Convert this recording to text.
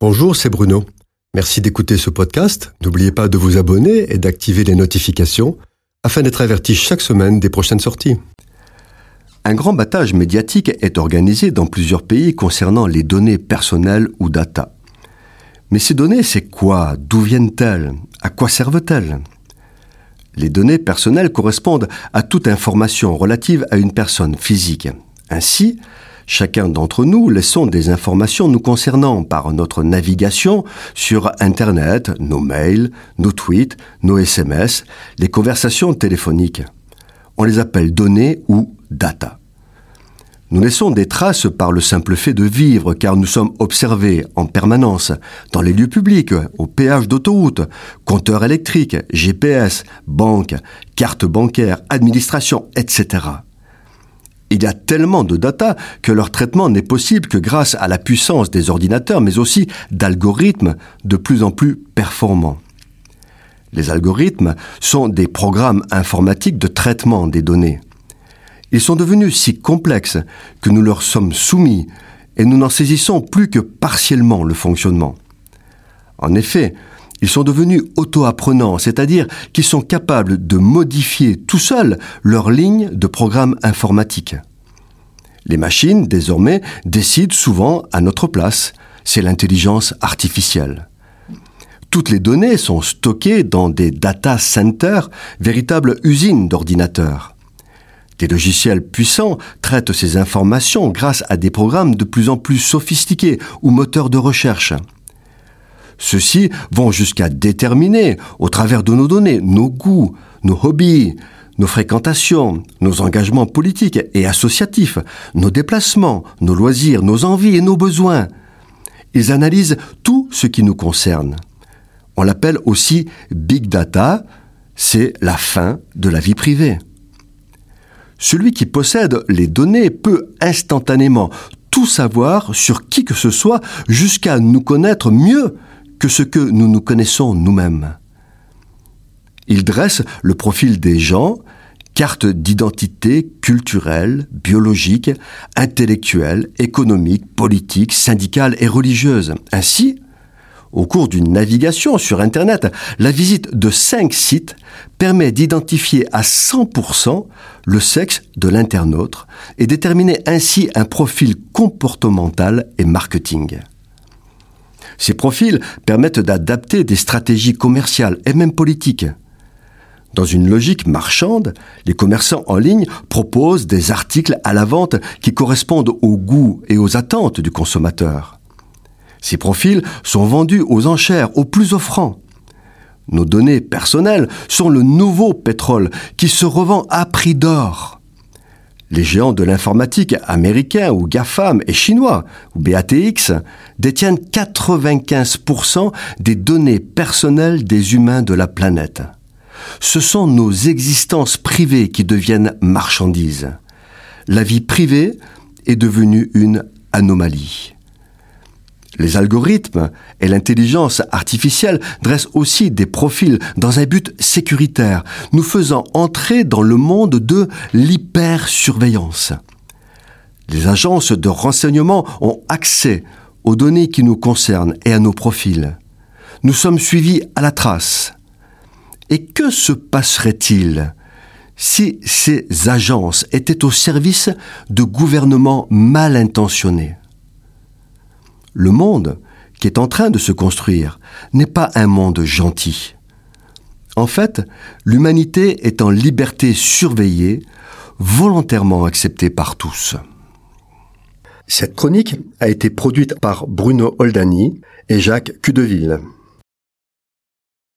Bonjour, c'est Bruno. Merci d'écouter ce podcast. N'oubliez pas de vous abonner et d'activer les notifications afin d'être averti chaque semaine des prochaines sorties. Un grand battage médiatique est organisé dans plusieurs pays concernant les données personnelles ou data. Mais ces données, c'est quoi? D'où viennent-elles? À quoi servent-elles? Les données personnelles correspondent à toute information relative à une personne physique. Ainsi, Chacun d'entre nous laissons des informations nous concernant par notre navigation sur Internet, nos mails, nos tweets, nos SMS, les conversations téléphoniques. On les appelle données ou data. Nous laissons des traces par le simple fait de vivre car nous sommes observés en permanence dans les lieux publics, au péage d'autoroute, compteurs électriques, GPS, banque, carte bancaire, administration, etc. Il y a tellement de data que leur traitement n'est possible que grâce à la puissance des ordinateurs, mais aussi d'algorithmes de plus en plus performants. Les algorithmes sont des programmes informatiques de traitement des données. Ils sont devenus si complexes que nous leur sommes soumis et nous n'en saisissons plus que partiellement le fonctionnement. En effet, ils sont devenus auto-apprenants, c'est-à-dire qu'ils sont capables de modifier tout seuls leurs lignes de programme informatique. Les machines, désormais, décident souvent à notre place. C'est l'intelligence artificielle. Toutes les données sont stockées dans des data centers, véritables usines d'ordinateurs. Des logiciels puissants traitent ces informations grâce à des programmes de plus en plus sophistiqués ou moteurs de recherche. Ceux-ci vont jusqu'à déterminer, au travers de nos données, nos goûts, nos hobbies, nos fréquentations, nos engagements politiques et associatifs, nos déplacements, nos loisirs, nos envies et nos besoins. Ils analysent tout ce qui nous concerne. On l'appelle aussi Big Data, c'est la fin de la vie privée. Celui qui possède les données peut instantanément tout savoir sur qui que ce soit jusqu'à nous connaître mieux que ce que nous nous connaissons nous-mêmes. Il dresse le profil des gens, carte d'identité culturelle, biologique, intellectuelle, économique, politique, syndicale et religieuse. Ainsi, au cours d'une navigation sur Internet, la visite de cinq sites permet d'identifier à 100% le sexe de l'internaute et déterminer ainsi un profil comportemental et marketing. Ces profils permettent d'adapter des stratégies commerciales et même politiques. Dans une logique marchande, les commerçants en ligne proposent des articles à la vente qui correspondent aux goûts et aux attentes du consommateur. Ces profils sont vendus aux enchères, aux plus offrants. Nos données personnelles sont le nouveau pétrole qui se revend à prix d'or. Les géants de l'informatique américains ou GAFAM et chinois ou BATX détiennent 95% des données personnelles des humains de la planète. Ce sont nos existences privées qui deviennent marchandises. La vie privée est devenue une anomalie. Les algorithmes et l'intelligence artificielle dressent aussi des profils dans un but sécuritaire, nous faisant entrer dans le monde de l'hypersurveillance. Les agences de renseignement ont accès aux données qui nous concernent et à nos profils. Nous sommes suivis à la trace. Et que se passerait-il si ces agences étaient au service de gouvernements mal intentionnés? Le monde qui est en train de se construire n'est pas un monde gentil. En fait, l'humanité est en liberté surveillée, volontairement acceptée par tous. Cette chronique a été produite par Bruno Oldani et Jacques Cudeville.